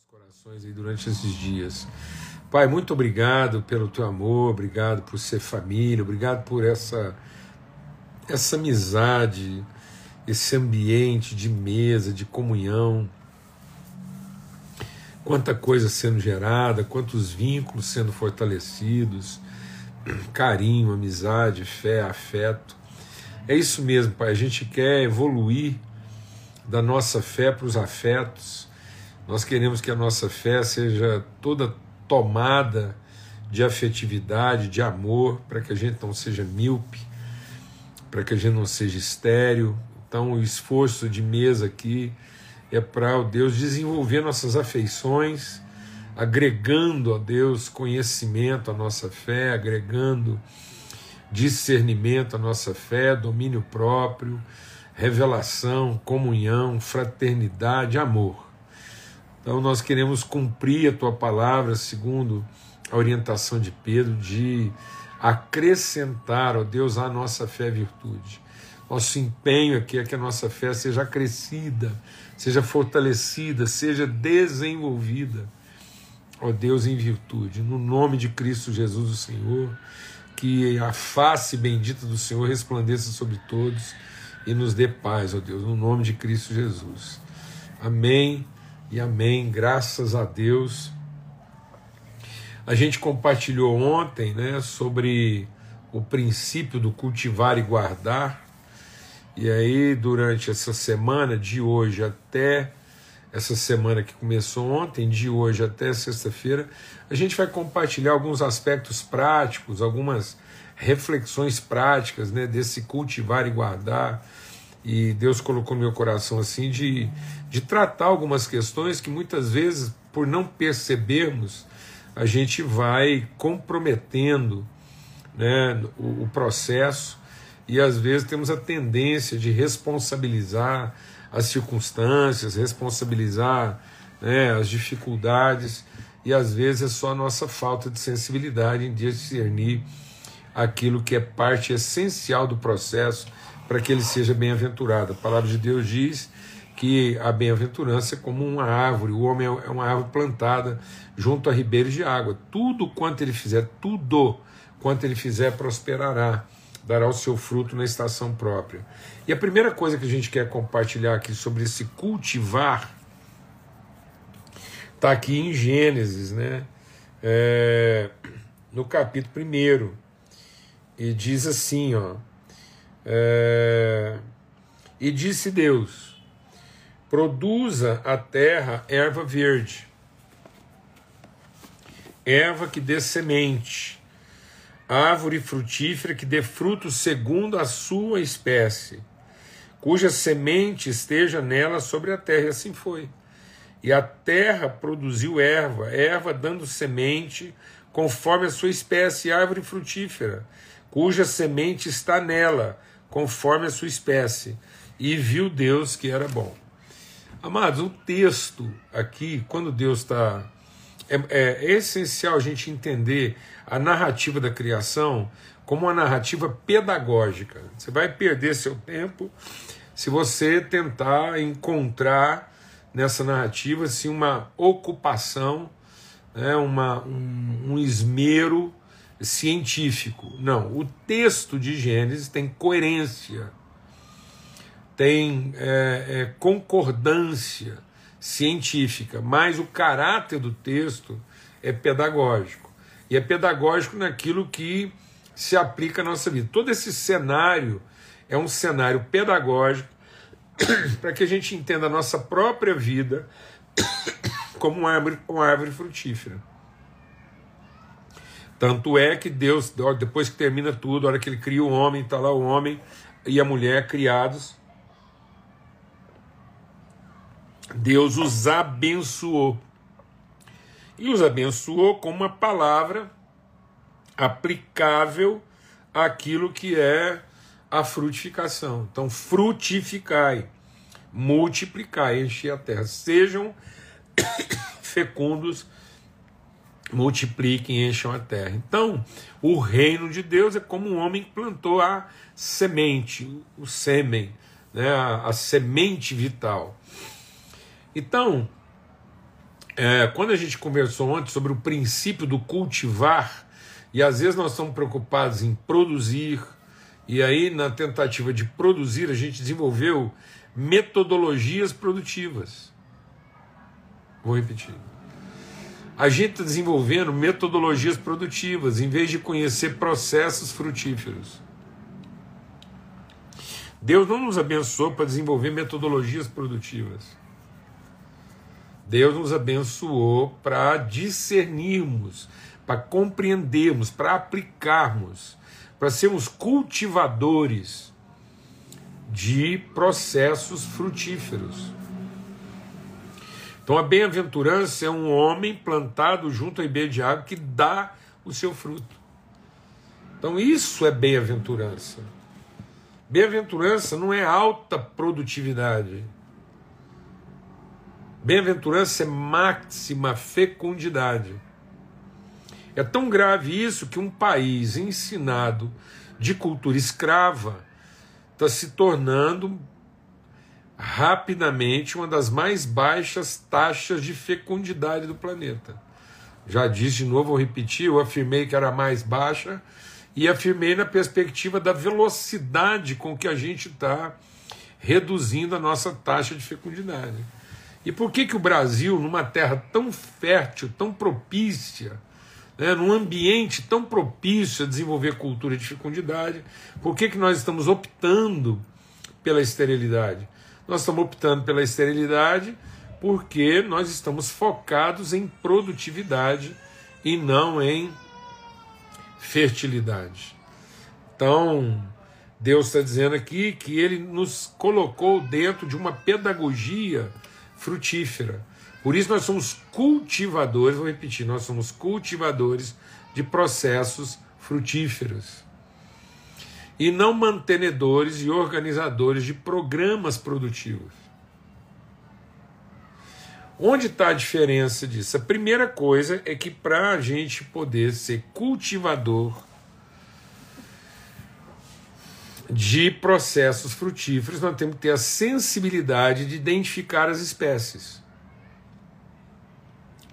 nossos corações aí durante esses dias. Pai, muito obrigado pelo teu amor, obrigado por ser família, obrigado por essa essa amizade, esse ambiente de mesa, de comunhão. Quanta coisa sendo gerada, quantos vínculos sendo fortalecidos, carinho, amizade, fé, afeto. É isso mesmo, Pai. A gente quer evoluir da nossa fé para os afetos. Nós queremos que a nossa fé seja toda tomada de afetividade, de amor, para que a gente não seja míope, para que a gente não seja estéreo. Então, o esforço de mesa aqui é para o Deus desenvolver nossas afeições, agregando a Deus conhecimento à nossa fé, agregando discernimento à nossa fé, domínio próprio, revelação, comunhão, fraternidade, amor. Então nós queremos cumprir a tua palavra segundo a orientação de Pedro de acrescentar, ó Deus, à nossa fé virtude. Nosso empenho aqui é que a nossa fé seja crescida, seja fortalecida, seja desenvolvida, ó Deus, em virtude. No nome de Cristo Jesus, o Senhor, que a face bendita do Senhor resplandeça sobre todos e nos dê paz, ó Deus, no nome de Cristo Jesus. Amém e amém. Graças a Deus. A gente compartilhou ontem, né, sobre o princípio do cultivar e guardar. E aí, durante essa semana, de hoje até essa semana que começou ontem, de hoje até sexta-feira, a gente vai compartilhar alguns aspectos práticos, algumas reflexões práticas né, desse cultivar e guardar. E Deus colocou no meu coração assim de, de tratar algumas questões que muitas vezes, por não percebermos, a gente vai comprometendo né, o, o processo. E às vezes temos a tendência de responsabilizar as circunstâncias, responsabilizar né, as dificuldades, e às vezes é só a nossa falta de sensibilidade em discernir aquilo que é parte essencial do processo para que ele seja bem-aventurado. A palavra de Deus diz que a bem-aventurança é como uma árvore, o homem é uma árvore plantada junto a ribeiros de água. Tudo quanto ele fizer, tudo quanto ele fizer prosperará, dará o seu fruto na estação própria. E a primeira coisa que a gente quer compartilhar aqui sobre esse cultivar está aqui em Gênesis, né? É, no capítulo 1. E diz assim, ó. É, e disse Deus: produza a terra erva verde, erva que dê semente, árvore frutífera que dê fruto segundo a sua espécie, cuja semente esteja nela sobre a terra. E assim foi. E a terra produziu erva, erva dando semente conforme a sua espécie, árvore frutífera cuja semente está nela, conforme a sua espécie. E viu Deus que era bom. Amados, o texto aqui, quando Deus está. É, é, é essencial a gente entender a narrativa da criação como uma narrativa pedagógica. Você vai perder seu tempo se você tentar encontrar nessa narrativa assim, uma ocupação, né, uma, um, um esmero científico. Não, o texto de Gênesis tem coerência, tem é, é, concordância científica, mas o caráter do texto é pedagógico. E é pedagógico naquilo que se aplica à nossa vida. Todo esse cenário é um cenário pedagógico para que a gente entenda a nossa própria vida como uma árvore, uma árvore frutífera. Tanto é que Deus, depois que termina tudo, a hora que ele cria o homem, está lá o homem e a mulher criados, Deus os abençoou. E os abençoou com uma palavra aplicável àquilo que é a frutificação. Então, frutificai, multiplicai, enchei a terra. Sejam fecundos multipliquem e encham a terra. Então, o reino de Deus é como um homem que plantou a semente, o sêmen, né, a, a semente vital. Então, É, quando a gente conversou ontem sobre o princípio do cultivar, e às vezes nós estamos preocupados em produzir, e aí na tentativa de produzir a gente desenvolveu metodologias produtivas. Vou repetir. A gente está desenvolvendo metodologias produtivas em vez de conhecer processos frutíferos. Deus não nos abençoou para desenvolver metodologias produtivas. Deus nos abençoou para discernirmos, para compreendermos, para aplicarmos, para sermos cultivadores de processos frutíferos. Então a bem-aventurança é um homem plantado junto à ribeira de água que dá o seu fruto. Então isso é bem-aventurança. Bem-aventurança não é alta produtividade. Bem-aventurança é máxima fecundidade. É tão grave isso que um país ensinado de cultura escrava está se tornando rapidamente uma das mais baixas taxas de fecundidade do planeta. Já disse de novo, vou repetir, eu afirmei que era mais baixa e afirmei na perspectiva da velocidade com que a gente está reduzindo a nossa taxa de fecundidade. E por que, que o Brasil, numa terra tão fértil, tão propícia, né, num ambiente tão propício a desenvolver cultura de fecundidade, por que, que nós estamos optando pela esterilidade? Nós estamos optando pela esterilidade porque nós estamos focados em produtividade e não em fertilidade. Então, Deus está dizendo aqui que Ele nos colocou dentro de uma pedagogia frutífera. Por isso nós somos cultivadores, vou repetir, nós somos cultivadores de processos frutíferos. E não mantenedores e organizadores de programas produtivos. Onde está a diferença disso? A primeira coisa é que para a gente poder ser cultivador de processos frutíferos, nós temos que ter a sensibilidade de identificar as espécies.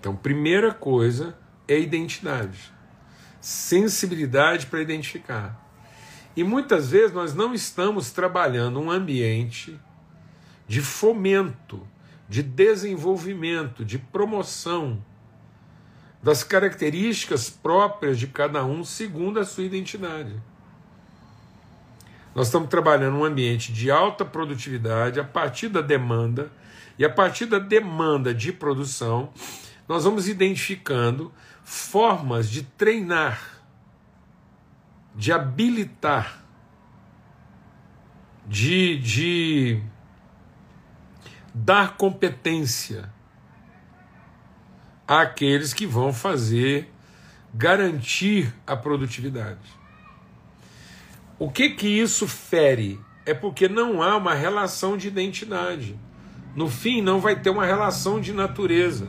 Então, primeira coisa é identidade, sensibilidade para identificar. E muitas vezes nós não estamos trabalhando um ambiente de fomento de desenvolvimento, de promoção das características próprias de cada um segundo a sua identidade. Nós estamos trabalhando um ambiente de alta produtividade a partir da demanda, e a partir da demanda de produção, nós vamos identificando formas de treinar, de habilitar, de, de dar competência àqueles que vão fazer garantir a produtividade. O que que isso fere? É porque não há uma relação de identidade. No fim, não vai ter uma relação de natureza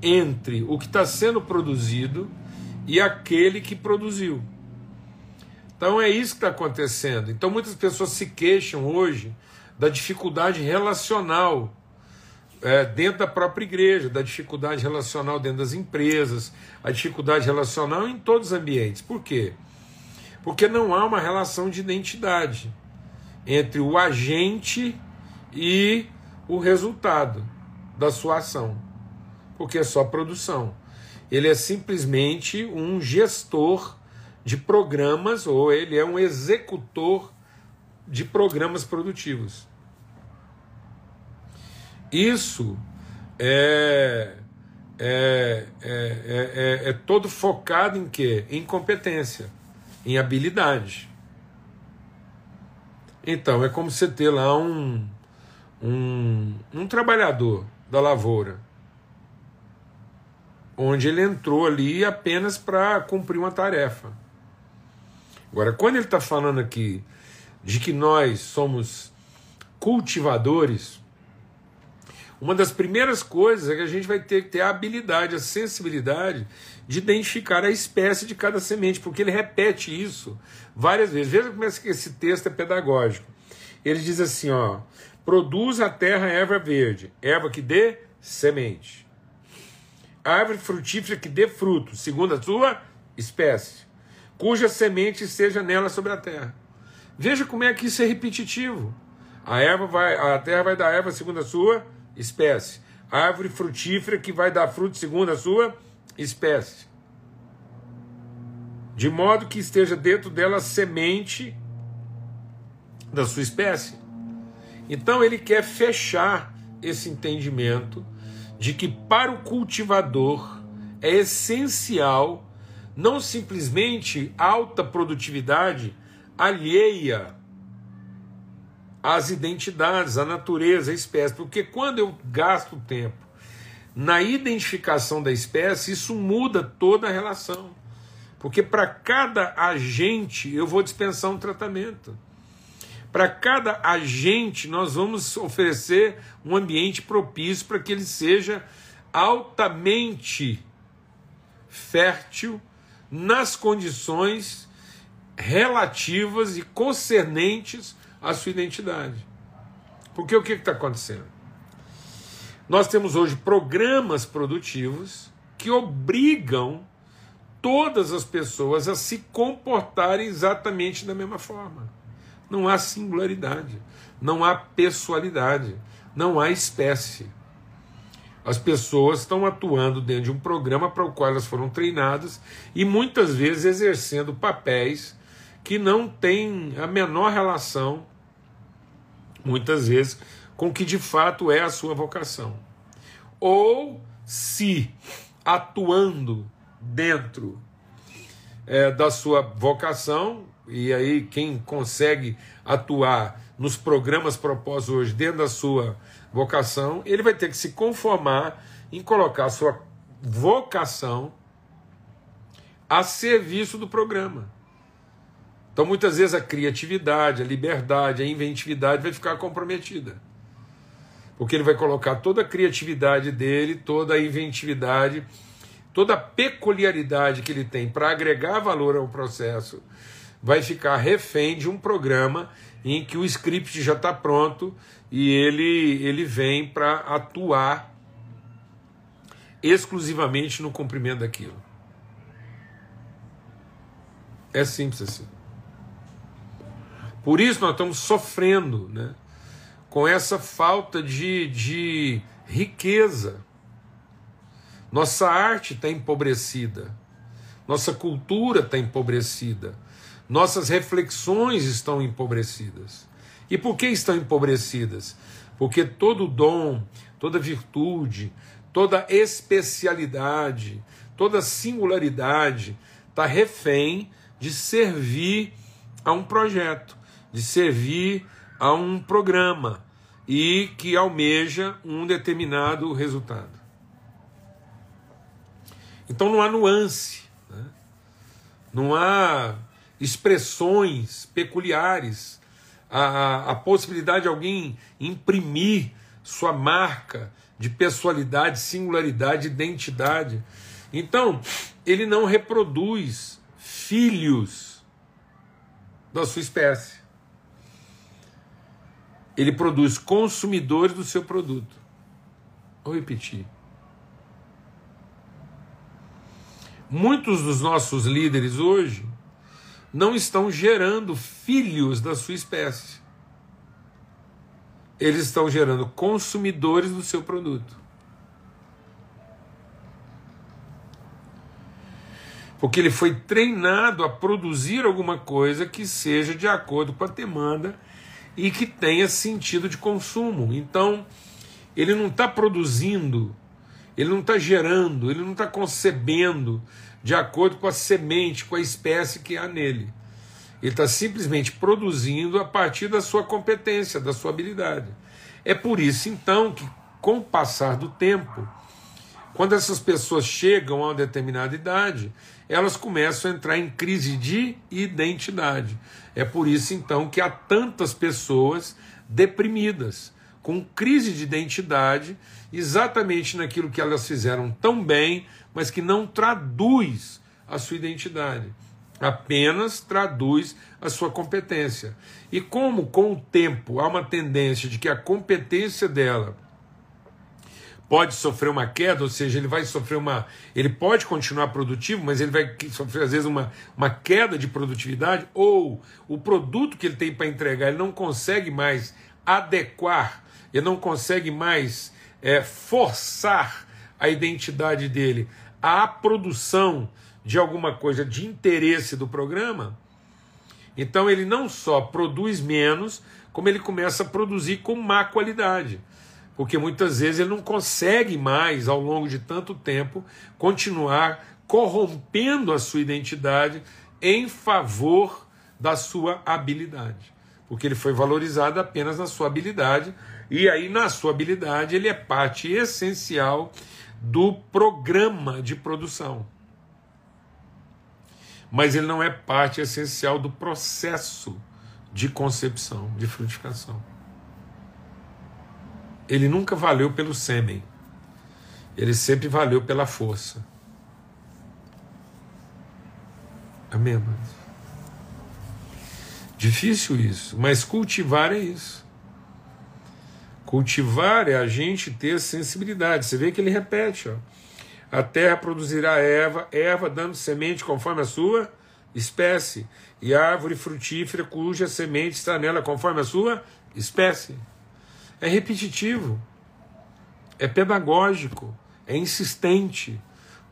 entre o que está sendo produzido e aquele que produziu. Então é isso que está acontecendo. Então muitas pessoas se queixam hoje da dificuldade relacional é, dentro da própria igreja, da dificuldade relacional dentro das empresas, a dificuldade relacional em todos os ambientes. Por quê? Porque não há uma relação de identidade entre o agente e o resultado da sua ação, porque é só produção. Ele é simplesmente um gestor de programas ou ele é um executor de programas produtivos. Isso é, é, é, é, é todo focado em quê? Em competência, em habilidade. Então, é como você ter lá um, um, um trabalhador da lavoura, onde ele entrou ali apenas para cumprir uma tarefa. Agora, quando ele está falando aqui de que nós somos cultivadores, uma das primeiras coisas é que a gente vai ter que ter a habilidade, a sensibilidade de identificar a espécie de cada semente, porque ele repete isso várias vezes. Veja como esse texto é pedagógico. Ele diz assim: ó, produz a terra erva verde, erva que dê semente. árvore frutífera que dê fruto, segundo a sua espécie, cuja semente seja nela sobre a terra. Veja como é que isso é repetitivo. A erva vai, a terra vai dar erva segundo a sua espécie. Árvore frutífera que vai dar fruto segundo a sua espécie. De modo que esteja dentro dela semente da sua espécie. Então ele quer fechar esse entendimento de que para o cultivador é essencial não simplesmente alta produtividade alheia às identidades, à natureza, à espécie, porque quando eu gasto tempo na identificação da espécie, isso muda toda a relação. Porque para cada agente eu vou dispensar um tratamento. Para cada agente, nós vamos oferecer um ambiente propício para que ele seja altamente fértil nas condições relativas e concernentes à sua identidade. Porque o que está acontecendo? Nós temos hoje programas produtivos que obrigam todas as pessoas a se comportarem exatamente da mesma forma. Não há singularidade, não há pessoalidade, não há espécie. As pessoas estão atuando dentro de um programa para o qual elas foram treinadas e muitas vezes exercendo papéis que não têm a menor relação, muitas vezes, com o que de fato é a sua vocação. Ou se atuando dentro é, da sua vocação, e aí quem consegue atuar nos programas propostos hoje dentro da sua vocação, ele vai ter que se conformar em colocar a sua vocação a serviço do programa. Então, muitas vezes, a criatividade, a liberdade, a inventividade vai ficar comprometida. Porque ele vai colocar toda a criatividade dele, toda a inventividade, toda a peculiaridade que ele tem para agregar valor ao processo vai ficar refém de um programa em que o script já está pronto e ele, ele vem para atuar exclusivamente no cumprimento daquilo. É simples assim. Por isso nós estamos sofrendo né, com essa falta de, de riqueza. Nossa arte está empobrecida, nossa cultura está empobrecida nossas reflexões estão empobrecidas. E por que estão empobrecidas? Porque todo dom, toda virtude, toda especialidade, toda singularidade está refém de servir a um projeto, de servir a um programa e que almeja um determinado resultado. Então não há nuance, né? não há expressões peculiares, a, a possibilidade de alguém imprimir sua marca de pessoalidade, singularidade, identidade. Então, ele não reproduz filhos da sua espécie. Ele produz consumidores do seu produto. Vou repetir. Muitos dos nossos líderes hoje não estão gerando filhos da sua espécie. Eles estão gerando consumidores do seu produto. Porque ele foi treinado a produzir alguma coisa que seja de acordo com a demanda e que tenha sentido de consumo. Então, ele não está produzindo, ele não está gerando, ele não está concebendo de acordo com a semente, com a espécie que há nele. Ele está simplesmente produzindo a partir da sua competência, da sua habilidade. É por isso, então, que com o passar do tempo, quando essas pessoas chegam a uma determinada idade, elas começam a entrar em crise de identidade. É por isso, então, que há tantas pessoas deprimidas, com crise de identidade, exatamente naquilo que elas fizeram tão bem, mas que não traduz a sua identidade, apenas traduz a sua competência. E como com o tempo há uma tendência de que a competência dela pode sofrer uma queda, ou seja, ele vai sofrer uma. Ele pode continuar produtivo, mas ele vai sofrer, às vezes, uma, uma queda de produtividade, ou o produto que ele tem para entregar, ele não consegue mais adequar, ele não consegue mais é, forçar a identidade dele à produção de alguma coisa de interesse do programa. Então ele não só produz menos, como ele começa a produzir com má qualidade porque muitas vezes ele não consegue mais, ao longo de tanto tempo, continuar corrompendo a sua identidade em favor da sua habilidade. Porque ele foi valorizado apenas na sua habilidade, e aí na sua habilidade ele é parte essencial do programa de produção. Mas ele não é parte essencial do processo de concepção, de frutificação ele nunca valeu pelo sêmen. Ele sempre valeu pela força. Amém, amados? Difícil isso, mas cultivar é isso. Cultivar é a gente ter sensibilidade. Você vê que ele repete, ó. A terra produzirá erva, erva dando semente conforme a sua espécie, e árvore frutífera cuja semente está nela conforme a sua espécie é repetitivo, é pedagógico, é insistente.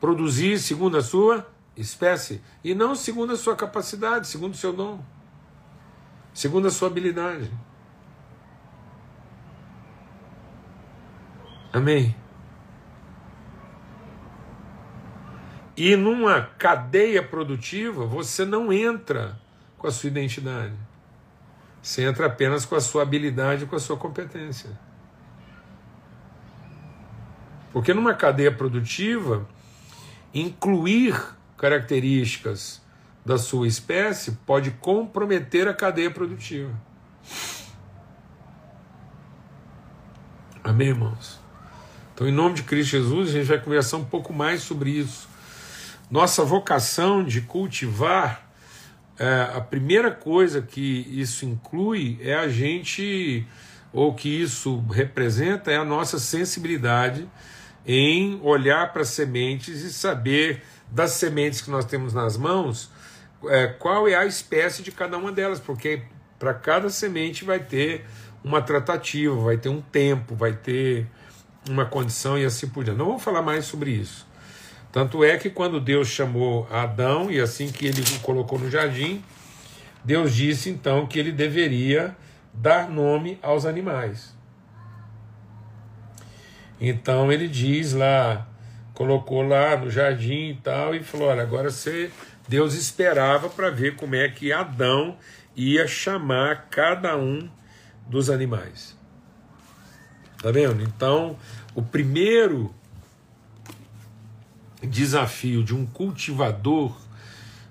Produzir segundo a sua espécie e não segundo a sua capacidade, segundo o seu dom, segundo a sua habilidade. Amém? E numa cadeia produtiva, você não entra com a sua identidade. Você entra apenas com a sua habilidade, com a sua competência. Porque numa cadeia produtiva, incluir características da sua espécie pode comprometer a cadeia produtiva. Amém, irmãos? Então, em nome de Cristo Jesus, a gente vai conversar um pouco mais sobre isso. Nossa vocação de cultivar é, a primeira coisa que isso inclui é a gente, ou que isso representa, é a nossa sensibilidade em olhar para sementes e saber das sementes que nós temos nas mãos é, qual é a espécie de cada uma delas, porque para cada semente vai ter uma tratativa, vai ter um tempo, vai ter uma condição e assim por diante. Não vou falar mais sobre isso. Tanto é que quando Deus chamou Adão, e assim que ele o colocou no jardim, Deus disse então que ele deveria dar nome aos animais. Então ele diz lá, colocou lá no jardim e tal, e falou: olha, agora você. Deus esperava para ver como é que Adão ia chamar cada um dos animais. Tá vendo? Então, o primeiro desafio de um cultivador,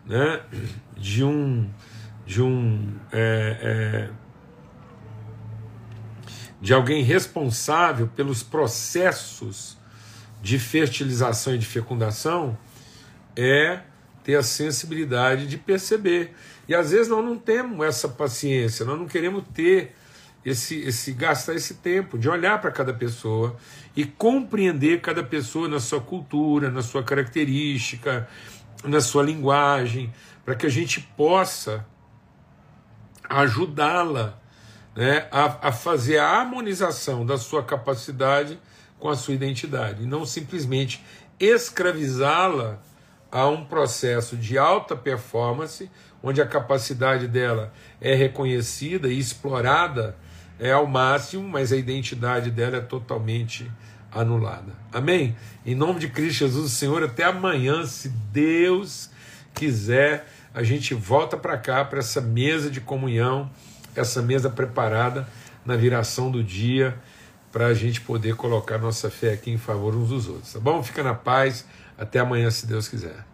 né, de um, de um é, é, de alguém responsável pelos processos de fertilização e de fecundação, é ter a sensibilidade de perceber. E às vezes nós não temos essa paciência, nós não queremos ter esse, esse gastar esse tempo de olhar para cada pessoa e compreender cada pessoa na sua cultura, na sua característica, na sua linguagem, para que a gente possa ajudá-la né, a, a fazer a harmonização da sua capacidade com a sua identidade, e não simplesmente escravizá-la a um processo de alta performance, onde a capacidade dela é reconhecida e explorada é ao máximo, mas a identidade dela é totalmente anulada. Amém? Em nome de Cristo Jesus, Senhor, até amanhã, se Deus quiser, a gente volta para cá, para essa mesa de comunhão, essa mesa preparada na viração do dia, para a gente poder colocar nossa fé aqui em favor uns dos outros, tá bom? Fica na paz, até amanhã, se Deus quiser.